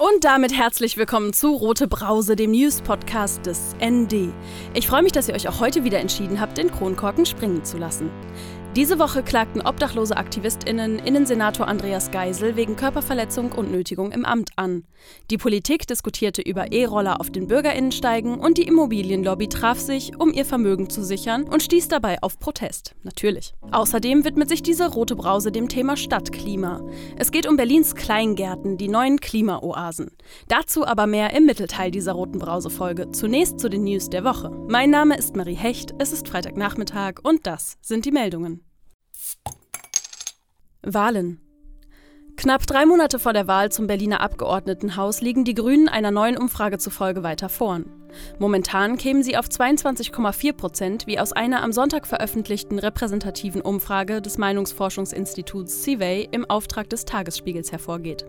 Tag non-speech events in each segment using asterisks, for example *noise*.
Und damit herzlich willkommen zu Rote Brause, dem News-Podcast des ND. Ich freue mich, dass ihr euch auch heute wieder entschieden habt, den Kronkorken springen zu lassen. Diese Woche klagten obdachlose AktivistInnen Innensenator Andreas Geisel wegen Körperverletzung und Nötigung im Amt an. Die Politik diskutierte über E-Roller auf den BürgerInnensteigen und die Immobilienlobby traf sich, um ihr Vermögen zu sichern und stieß dabei auf Protest. Natürlich. Außerdem widmet sich diese rote Brause dem Thema Stadtklima. Es geht um Berlins Kleingärten, die neuen Klimaoasen. Dazu aber mehr im Mittelteil dieser roten Brause-Folge. Zunächst zu den News der Woche. Mein Name ist Marie Hecht, es ist Freitagnachmittag und das sind die Meldungen. Wahlen. Knapp drei Monate vor der Wahl zum Berliner Abgeordnetenhaus liegen die Grünen einer neuen Umfrage zufolge weiter vorn. Momentan kämen sie auf 22,4 Prozent, wie aus einer am Sonntag veröffentlichten repräsentativen Umfrage des Meinungsforschungsinstituts CIVEY im Auftrag des Tagesspiegels hervorgeht.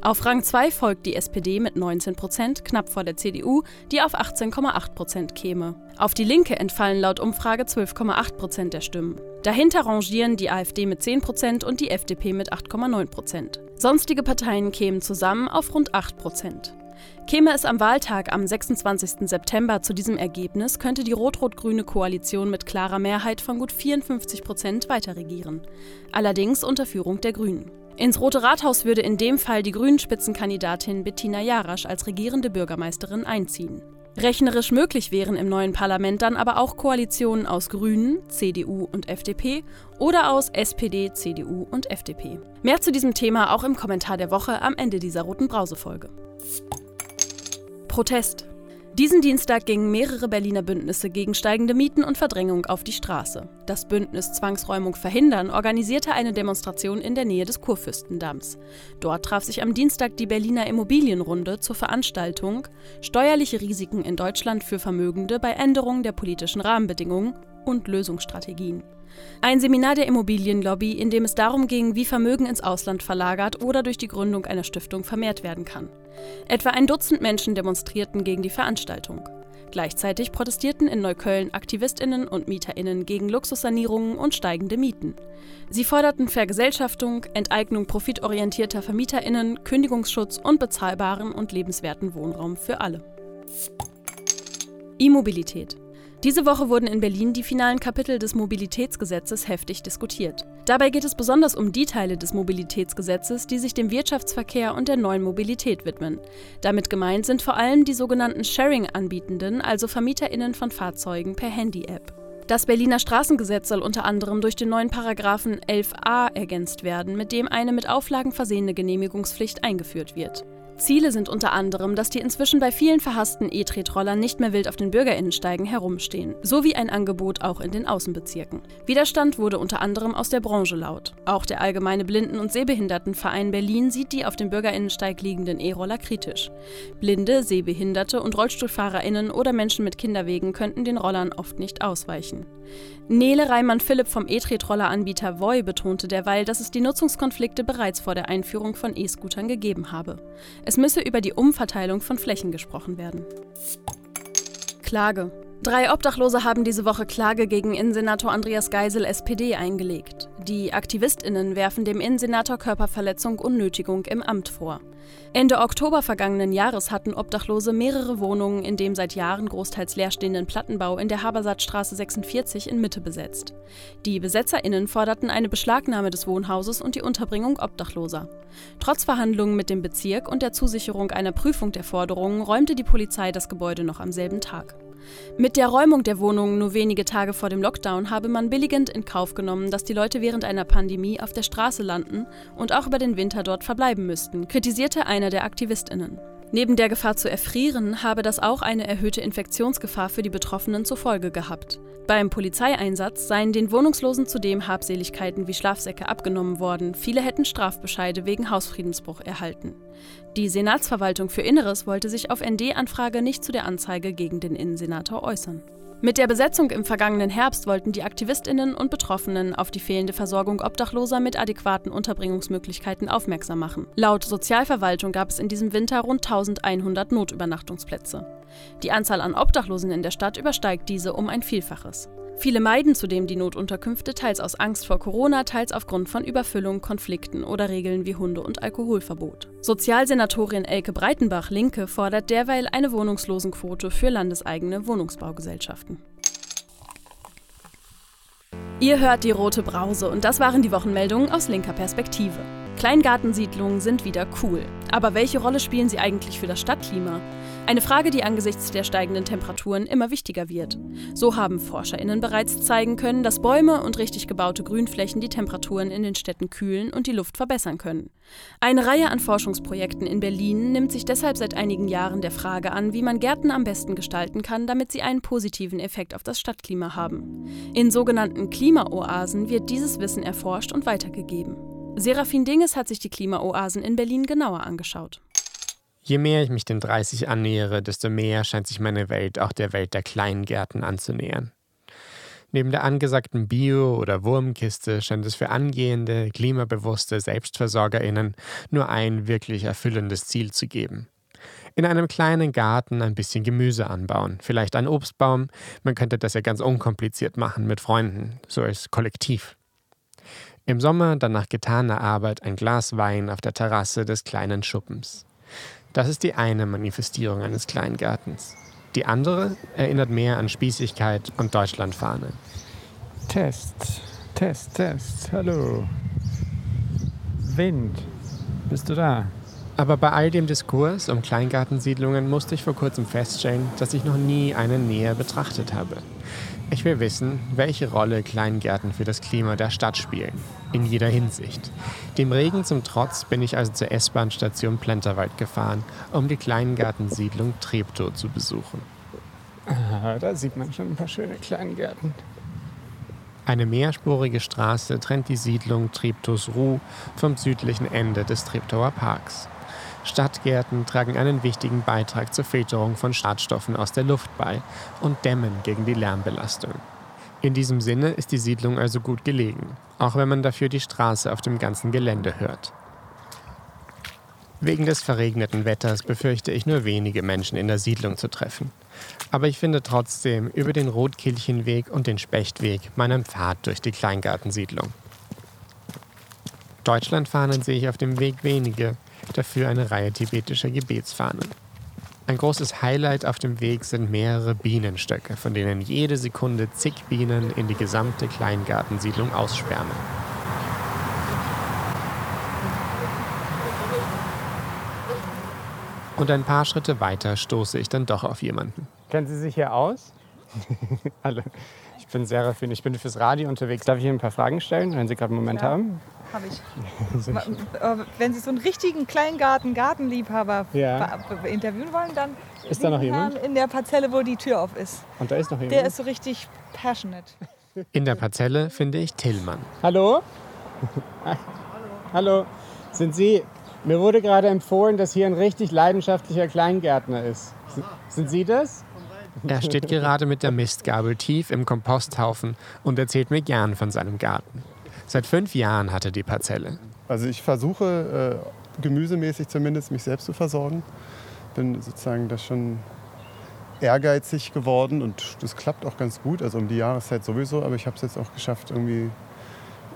Auf Rang 2 folgt die SPD mit 19 Prozent, knapp vor der CDU, die auf 18,8 Prozent käme. Auf die Linke entfallen laut Umfrage 12,8 Prozent der Stimmen. Dahinter rangieren die AfD mit 10 Prozent und die FDP mit 8,9 Prozent. Sonstige Parteien kämen zusammen auf rund 8 Prozent. Käme es am Wahltag am 26. September zu diesem Ergebnis, könnte die rot-rot-grüne Koalition mit klarer Mehrheit von gut 54 Prozent weiterregieren. Allerdings unter Führung der Grünen. Ins Rote Rathaus würde in dem Fall die Grünen-Spitzenkandidatin Bettina Jarasch als regierende Bürgermeisterin einziehen. Rechnerisch möglich wären im neuen Parlament dann aber auch Koalitionen aus Grünen, CDU und FDP oder aus SPD, CDU und FDP. Mehr zu diesem Thema auch im Kommentar der Woche am Ende dieser roten Brausefolge. Protest. Diesen Dienstag gingen mehrere Berliner Bündnisse gegen steigende Mieten und Verdrängung auf die Straße. Das Bündnis Zwangsräumung verhindern organisierte eine Demonstration in der Nähe des Kurfürstendamms. Dort traf sich am Dienstag die Berliner Immobilienrunde zur Veranstaltung Steuerliche Risiken in Deutschland für Vermögende bei Änderungen der politischen Rahmenbedingungen und Lösungsstrategien. Ein Seminar der Immobilienlobby, in dem es darum ging, wie Vermögen ins Ausland verlagert oder durch die Gründung einer Stiftung vermehrt werden kann. Etwa ein Dutzend Menschen demonstrierten gegen die Veranstaltung. Gleichzeitig protestierten in Neukölln Aktivistinnen und Mieterinnen gegen Luxussanierungen und steigende Mieten. Sie forderten Vergesellschaftung, Enteignung profitorientierter Vermieterinnen, Kündigungsschutz und bezahlbaren und lebenswerten Wohnraum für alle. E-Mobilität diese Woche wurden in Berlin die finalen Kapitel des Mobilitätsgesetzes heftig diskutiert. Dabei geht es besonders um die Teile des Mobilitätsgesetzes, die sich dem Wirtschaftsverkehr und der neuen Mobilität widmen. Damit gemeint sind vor allem die sogenannten Sharing-Anbietenden, also Vermieterinnen von Fahrzeugen per Handy-App. Das Berliner Straßengesetz soll unter anderem durch den neuen Paragraphen 11a ergänzt werden, mit dem eine mit Auflagen versehene Genehmigungspflicht eingeführt wird. Ziele sind unter anderem, dass die inzwischen bei vielen verhassten E-Tretrollern nicht mehr wild auf den Bürgerinnensteigen herumstehen, sowie ein Angebot auch in den Außenbezirken. Widerstand wurde unter anderem aus der Branche laut. Auch der Allgemeine Blinden- und Sehbehindertenverein Berlin sieht die auf dem Bürgerinnensteig liegenden E-Roller kritisch. Blinde, Sehbehinderte und Rollstuhlfahrerinnen oder Menschen mit Kinderwegen könnten den Rollern oft nicht ausweichen. Nele Reimann-Philipp vom E-Tretroller-Anbieter Voi betonte derweil, dass es die Nutzungskonflikte bereits vor der Einführung von E-Scootern gegeben habe. Es müsse über die Umverteilung von Flächen gesprochen werden. Klage. Drei Obdachlose haben diese Woche Klage gegen Innensenator Andreas Geisel SPD eingelegt. Die AktivistInnen werfen dem Innensenator Körperverletzung und Nötigung im Amt vor. Ende Oktober vergangenen Jahres hatten Obdachlose mehrere Wohnungen in dem seit Jahren großteils leerstehenden Plattenbau in der Habersattstraße 46 in Mitte besetzt. Die BesetzerInnen forderten eine Beschlagnahme des Wohnhauses und die Unterbringung Obdachloser. Trotz Verhandlungen mit dem Bezirk und der Zusicherung einer Prüfung der Forderungen räumte die Polizei das Gebäude noch am selben Tag. Mit der Räumung der Wohnungen nur wenige Tage vor dem Lockdown habe man billigend in Kauf genommen, dass die Leute während einer Pandemie auf der Straße landen und auch über den Winter dort verbleiben müssten, kritisierte einer der Aktivistinnen. Neben der Gefahr zu erfrieren habe das auch eine erhöhte Infektionsgefahr für die Betroffenen zur Folge gehabt. Beim Polizeieinsatz seien den Wohnungslosen zudem Habseligkeiten wie Schlafsäcke abgenommen worden, viele hätten Strafbescheide wegen Hausfriedensbruch erhalten. Die Senatsverwaltung für Inneres wollte sich auf ND-Anfrage nicht zu der Anzeige gegen den Innensenator äußern. Mit der Besetzung im vergangenen Herbst wollten die Aktivistinnen und Betroffenen auf die fehlende Versorgung Obdachloser mit adäquaten Unterbringungsmöglichkeiten aufmerksam machen. Laut Sozialverwaltung gab es in diesem Winter rund 1100 Notübernachtungsplätze. Die Anzahl an Obdachlosen in der Stadt übersteigt diese um ein Vielfaches. Viele meiden zudem die Notunterkünfte, teils aus Angst vor Corona, teils aufgrund von Überfüllung, Konflikten oder Regeln wie Hunde- und Alkoholverbot. Sozialsenatorin Elke Breitenbach, Linke, fordert derweil eine Wohnungslosenquote für landeseigene Wohnungsbaugesellschaften. Ihr hört die rote Brause und das waren die Wochenmeldungen aus linker Perspektive. Kleingartensiedlungen sind wieder cool. Aber welche Rolle spielen sie eigentlich für das Stadtklima? Eine Frage, die angesichts der steigenden Temperaturen immer wichtiger wird. So haben ForscherInnen bereits zeigen können, dass Bäume und richtig gebaute Grünflächen die Temperaturen in den Städten kühlen und die Luft verbessern können. Eine Reihe an Forschungsprojekten in Berlin nimmt sich deshalb seit einigen Jahren der Frage an, wie man Gärten am besten gestalten kann, damit sie einen positiven Effekt auf das Stadtklima haben. In sogenannten Klimaoasen wird dieses Wissen erforscht und weitergegeben. Serafin Dinges hat sich die Klimaoasen in Berlin genauer angeschaut. Je mehr ich mich den 30 annähere, desto mehr scheint sich meine Welt auch der Welt der Kleingärten anzunähern. Neben der angesagten Bio- oder Wurmkiste scheint es für angehende, klimabewusste SelbstversorgerInnen nur ein wirklich erfüllendes Ziel zu geben. In einem kleinen Garten ein bisschen Gemüse anbauen, vielleicht einen Obstbaum. Man könnte das ja ganz unkompliziert machen mit Freunden, so als Kollektiv. Im Sommer dann nach getaner Arbeit ein Glas Wein auf der Terrasse des kleinen Schuppens. Das ist die eine Manifestierung eines Kleingartens. Die andere erinnert mehr an Spießigkeit und Deutschlandfahne. Test, Test, Test, hallo. Wind, bist du da? Aber bei all dem Diskurs um Kleingartensiedlungen musste ich vor kurzem feststellen, dass ich noch nie eine näher betrachtet habe. Ich will wissen, welche Rolle Kleingärten für das Klima der Stadt spielen. In jeder Hinsicht. Dem Regen zum Trotz bin ich also zur S-Bahn-Station Plenterwald gefahren, um die Kleingartensiedlung Treptow zu besuchen. Ah, da sieht man schon ein paar schöne Kleingärten. Eine mehrspurige Straße trennt die Siedlung Treptows Ruh vom südlichen Ende des Treptower Parks. Stadtgärten tragen einen wichtigen Beitrag zur Filterung von Schadstoffen aus der Luft bei und dämmen gegen die Lärmbelastung. In diesem Sinne ist die Siedlung also gut gelegen, auch wenn man dafür die Straße auf dem ganzen Gelände hört. Wegen des verregneten Wetters befürchte ich nur wenige Menschen in der Siedlung zu treffen. Aber ich finde trotzdem über den Rotkehlchenweg und den Spechtweg meinen Pfad durch die Kleingartensiedlung. Deutschlandfahnen sehe ich auf dem Weg wenige, dafür eine Reihe tibetischer Gebetsfahnen. Ein großes Highlight auf dem Weg sind mehrere Bienenstöcke, von denen jede Sekunde zig Bienen in die gesamte Kleingartensiedlung ausschwärmen. Und ein paar Schritte weiter stoße ich dann doch auf jemanden. Kennen Sie sich hier aus? *laughs* Alle. Ich bin Serafin, ich bin fürs Radio unterwegs. Darf ich Ihnen ein paar Fragen stellen, wenn Sie gerade einen Moment ja. haben? Habe ich. *laughs* Wenn Sie so einen richtigen Kleingarten, Gartenliebhaber ja. interviewen wollen, dann ist da noch jemand? in der Parzelle, wo die Tür auf ist. Und da ist noch jemand? Der ist so richtig passionate. In der Parzelle finde ich Tillmann. Hallo? Hallo. Hallo. Sind Sie mir wurde gerade empfohlen, dass hier ein richtig leidenschaftlicher Kleingärtner ist. Sind Sie das? Er steht gerade mit der Mistgabel tief im Komposthaufen und erzählt mir gern von seinem Garten. Seit fünf Jahren hat er die Parzelle. Also ich versuche äh, gemüsemäßig zumindest mich selbst zu versorgen. Bin sozusagen das schon ehrgeizig geworden und das klappt auch ganz gut. Also um die Jahreszeit sowieso, aber ich habe es jetzt auch geschafft, irgendwie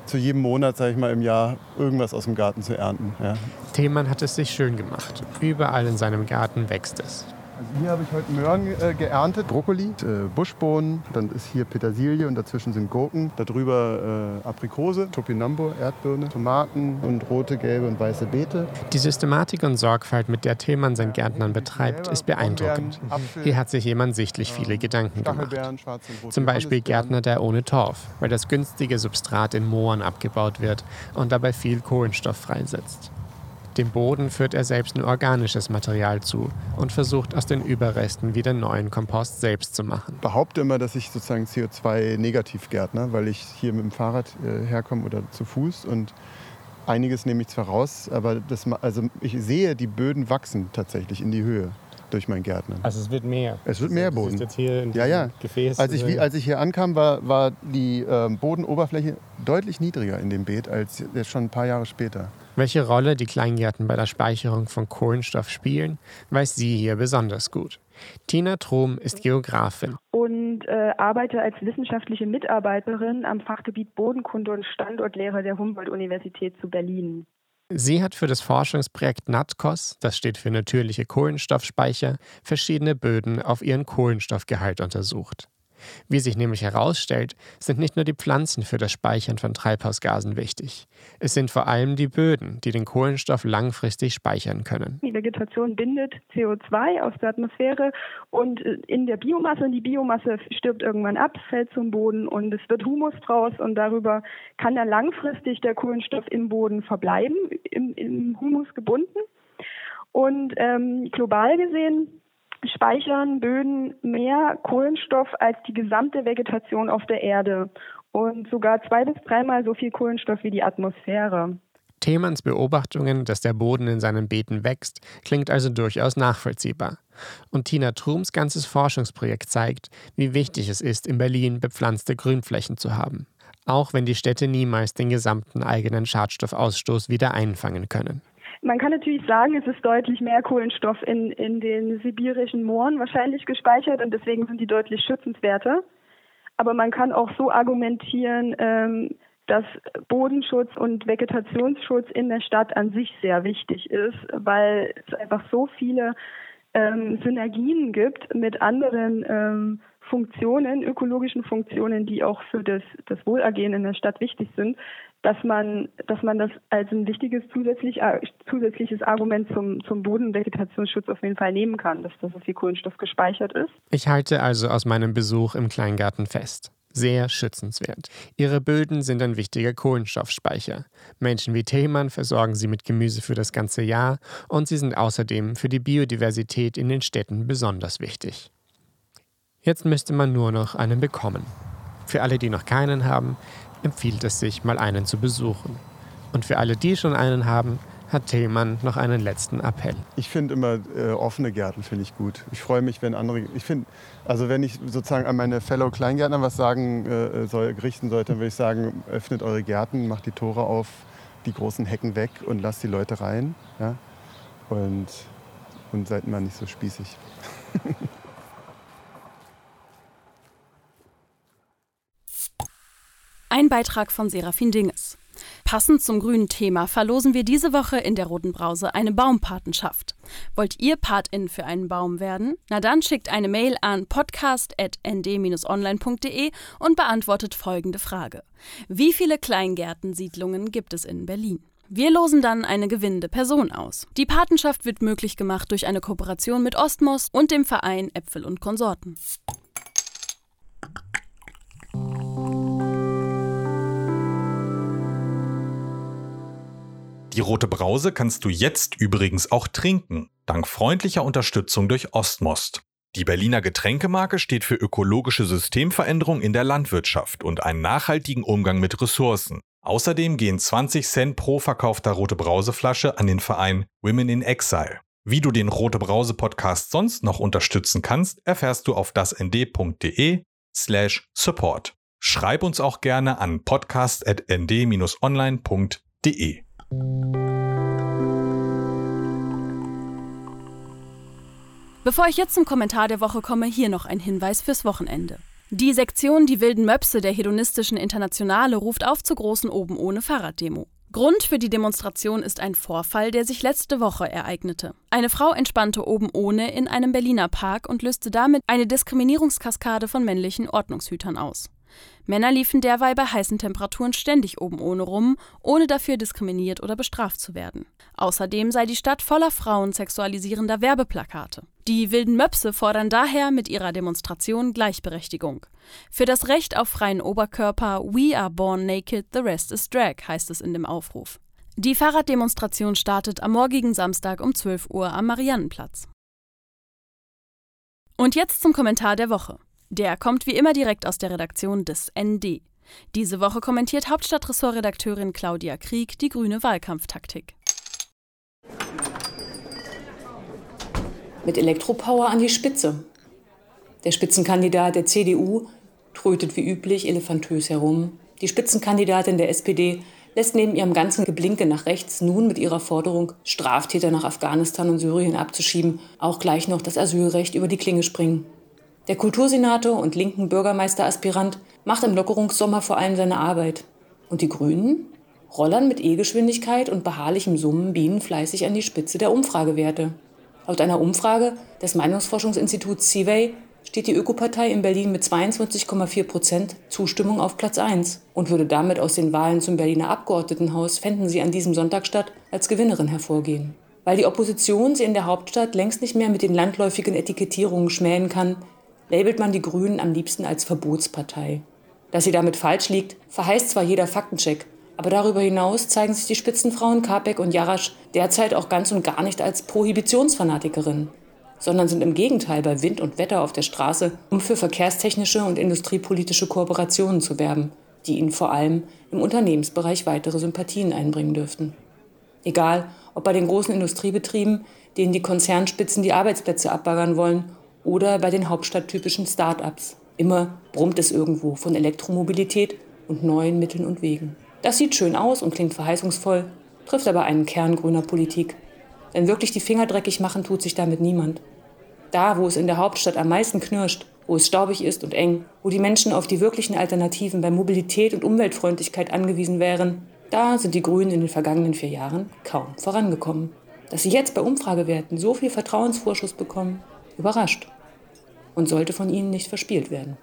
zu jedem Monat, sage ich mal, im Jahr irgendwas aus dem Garten zu ernten. Ja. Themann hat es sich schön gemacht. Überall in seinem Garten wächst es. Also hier habe ich heute Möhren äh, geerntet, Brokkoli, äh, Buschbohnen, dann ist hier Petersilie und dazwischen sind Gurken, darüber äh, Aprikose, Topinambo, Erdbirne, Tomaten und rote, gelbe und weiße Beete. Die Systematik und Sorgfalt, mit der Tillmann sein Gärtnern betreibt, ist beeindruckend. Hier hat sich jemand sichtlich viele Gedanken gemacht. Zum Beispiel Gärtner der ohne Torf, weil das günstige Substrat in Mooren abgebaut wird und dabei viel Kohlenstoff freisetzt. Dem Boden führt er selbst nur organisches Material zu und versucht aus den Überresten wieder neuen Kompost selbst zu machen. Ich behaupte immer, dass ich sozusagen CO2-negativ gärtner, weil ich hier mit dem Fahrrad äh, herkomme oder zu Fuß und einiges nehme ich zwar raus, aber das, also ich sehe die Böden wachsen tatsächlich in die Höhe. Durch mein Gärtnern. Also es wird mehr. Es wird mehr Boden. jetzt hier in ja, ja. Gefäß. Als ich, wie, als ich hier ankam, war, war die äh, Bodenoberfläche deutlich niedriger in dem Beet als jetzt schon ein paar Jahre später. Welche Rolle die Kleingärten bei der Speicherung von Kohlenstoff spielen, weiß sie hier besonders gut. Tina Trom ist Geografin. Und äh, arbeite als wissenschaftliche Mitarbeiterin am Fachgebiet Bodenkunde und Standortlehre der Humboldt-Universität zu Berlin. Sie hat für das Forschungsprojekt NATCOS, das steht für natürliche Kohlenstoffspeicher, verschiedene Böden auf ihren Kohlenstoffgehalt untersucht. Wie sich nämlich herausstellt, sind nicht nur die Pflanzen für das Speichern von Treibhausgasen wichtig. Es sind vor allem die Böden, die den Kohlenstoff langfristig speichern können. Die Vegetation bindet CO2 aus der Atmosphäre und äh, in der Biomasse, und die Biomasse stirbt irgendwann ab, fällt zum Boden und es wird Humus draus und darüber kann dann langfristig der Kohlenstoff im Boden verbleiben, im, im Humus gebunden. Und ähm, global gesehen speichern Böden mehr Kohlenstoff als die gesamte Vegetation auf der Erde und sogar zwei bis dreimal so viel Kohlenstoff wie die Atmosphäre. Themanns Beobachtungen, dass der Boden in seinen Beeten wächst, klingt also durchaus nachvollziehbar. Und Tina Trums ganzes Forschungsprojekt zeigt, wie wichtig es ist, in Berlin bepflanzte Grünflächen zu haben. Auch wenn die Städte niemals den gesamten eigenen Schadstoffausstoß wieder einfangen können. Man kann natürlich sagen, es ist deutlich mehr Kohlenstoff in, in den sibirischen Mooren wahrscheinlich gespeichert und deswegen sind die deutlich schützenswerter. Aber man kann auch so argumentieren, ähm, dass Bodenschutz und Vegetationsschutz in der Stadt an sich sehr wichtig ist, weil es einfach so viele ähm, Synergien gibt mit anderen ähm, Funktionen, ökologischen Funktionen, die auch für das, das Wohlergehen in der Stadt wichtig sind, dass man, dass man das als ein wichtiges zusätzlich, äh, zusätzliches Argument zum, zum Bodenvegetationsschutz auf jeden Fall nehmen kann, dass da so viel Kohlenstoff gespeichert ist. Ich halte also aus meinem Besuch im Kleingarten fest. Sehr schützenswert. Ihre Böden sind ein wichtiger Kohlenstoffspeicher. Menschen wie Thälmann versorgen sie mit Gemüse für das ganze Jahr und sie sind außerdem für die Biodiversität in den Städten besonders wichtig. Jetzt müsste man nur noch einen bekommen. Für alle, die noch keinen haben, empfiehlt es sich, mal einen zu besuchen. Und für alle, die schon einen haben, hat Tillmann noch einen letzten Appell. Ich finde immer äh, offene Gärten finde ich gut. Ich freue mich, wenn andere. Ich finde, also wenn ich sozusagen an meine Fellow Kleingärtner was sagen äh, soll, richten sollte, dann würde ich sagen, öffnet eure Gärten, macht die Tore auf, die großen Hecken weg und lasst die Leute rein. Ja? Und, und seid mal nicht so spießig. *laughs* Ein Beitrag von Serafin Dinges. Passend zum grünen Thema verlosen wir diese Woche in der Roten Brause eine Baumpatenschaft. Wollt ihr Patin für einen Baum werden? Na dann schickt eine Mail an podcast.nd-online.de und beantwortet folgende Frage. Wie viele Kleingärtensiedlungen gibt es in Berlin? Wir losen dann eine gewinnende Person aus. Die Patenschaft wird möglich gemacht durch eine Kooperation mit Ostmos und dem Verein Äpfel und Konsorten. Die rote Brause kannst du jetzt übrigens auch trinken, dank freundlicher Unterstützung durch Ostmost. Die Berliner Getränkemarke steht für ökologische Systemveränderung in der Landwirtschaft und einen nachhaltigen Umgang mit Ressourcen. Außerdem gehen 20 Cent pro verkaufter Rote Brauseflasche an den Verein Women in Exile. Wie du den Rote Brause Podcast sonst noch unterstützen kannst, erfährst du auf dasnd.de slash support. Schreib uns auch gerne an podcast.nd-online.de. Bevor ich jetzt zum Kommentar der Woche komme, hier noch ein Hinweis fürs Wochenende. Die Sektion Die wilden Möpse der hedonistischen Internationale ruft auf zur großen Oben ohne Fahrraddemo. Grund für die Demonstration ist ein Vorfall, der sich letzte Woche ereignete. Eine Frau entspannte oben ohne in einem Berliner Park und löste damit eine Diskriminierungskaskade von männlichen Ordnungshütern aus. Männer liefen derweil bei heißen Temperaturen ständig oben ohne rum, ohne dafür diskriminiert oder bestraft zu werden. Außerdem sei die Stadt voller Frauen sexualisierender Werbeplakate. Die wilden Möpse fordern daher mit ihrer Demonstration Gleichberechtigung. Für das Recht auf freien Oberkörper We are born naked, the rest is drag, heißt es in dem Aufruf. Die Fahrraddemonstration startet am morgigen Samstag um 12 Uhr am Mariannenplatz. Und jetzt zum Kommentar der Woche. Der kommt wie immer direkt aus der Redaktion des ND. Diese Woche kommentiert Hauptstadtressortredakteurin Claudia Krieg die grüne Wahlkampftaktik. mit Elektropower an die Spitze. Der Spitzenkandidat der CDU trötet wie üblich elefantös herum. Die Spitzenkandidatin der SPD lässt neben ihrem ganzen Geblinke nach rechts nun mit ihrer Forderung, Straftäter nach Afghanistan und Syrien abzuschieben, auch gleich noch das Asylrecht über die Klinge springen. Der Kultursenator und linken Bürgermeisteraspirant macht im Lockerungssommer vor allem seine Arbeit. Und die Grünen? Rollern mit E-Geschwindigkeit und beharrlichem Summen bienen fleißig an die Spitze der Umfragewerte. Laut einer Umfrage des Meinungsforschungsinstituts CIVEY steht die Ökopartei in Berlin mit 22,4 Prozent Zustimmung auf Platz 1 und würde damit aus den Wahlen zum Berliner Abgeordnetenhaus, fänden sie an diesem Sonntag statt, als Gewinnerin hervorgehen. Weil die Opposition sie in der Hauptstadt längst nicht mehr mit den landläufigen Etikettierungen schmähen kann, labelt man die Grünen am liebsten als Verbotspartei. Dass sie damit falsch liegt, verheißt zwar jeder Faktencheck, aber darüber hinaus zeigen sich die Spitzenfrauen Kapek und Jarasch derzeit auch ganz und gar nicht als Prohibitionsfanatikerinnen sondern sind im Gegenteil bei Wind und Wetter auf der Straße, um für verkehrstechnische und industriepolitische Kooperationen zu werben, die ihnen vor allem im Unternehmensbereich weitere Sympathien einbringen dürften. Egal, ob bei den großen Industriebetrieben, denen die Konzernspitzen die Arbeitsplätze abbaggern wollen, oder bei den hauptstadttypischen Start-ups. Immer brummt es irgendwo von Elektromobilität und neuen Mitteln und Wegen. Das sieht schön aus und klingt verheißungsvoll, trifft aber einen Kern grüner Politik. Denn wirklich die Finger dreckig machen tut sich damit niemand. Da, wo es in der Hauptstadt am meisten knirscht, wo es staubig ist und eng, wo die Menschen auf die wirklichen Alternativen bei Mobilität und Umweltfreundlichkeit angewiesen wären, da sind die Grünen in den vergangenen vier Jahren kaum vorangekommen. Dass sie jetzt bei Umfragewerten so viel Vertrauensvorschuss bekommen, überrascht und sollte von ihnen nicht verspielt werden.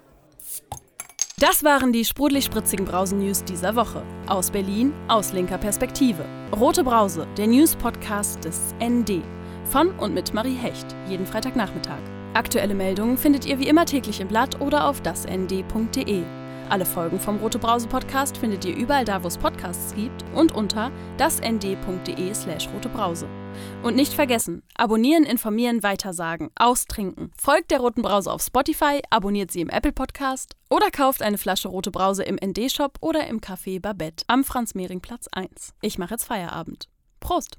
Das waren die sprudelig-spritzigen Brausen-News dieser Woche. Aus Berlin, aus linker Perspektive. Rote Brause, der News-Podcast des ND. Von und mit Marie Hecht, jeden Freitagnachmittag. Aktuelle Meldungen findet ihr wie immer täglich im Blatt oder auf dasnd.de. Alle Folgen vom Rote Brause Podcast findet ihr überall da, wo es Podcasts gibt und unter dasnd.de slash rotebrause. Und nicht vergessen, abonnieren, informieren, weitersagen, austrinken. Folgt der Roten Brause auf Spotify, abonniert sie im Apple Podcast oder kauft eine Flasche Rote Brause im ND-Shop oder im Café Babette am Franz-Mehring-Platz 1. Ich mache jetzt Feierabend. Prost!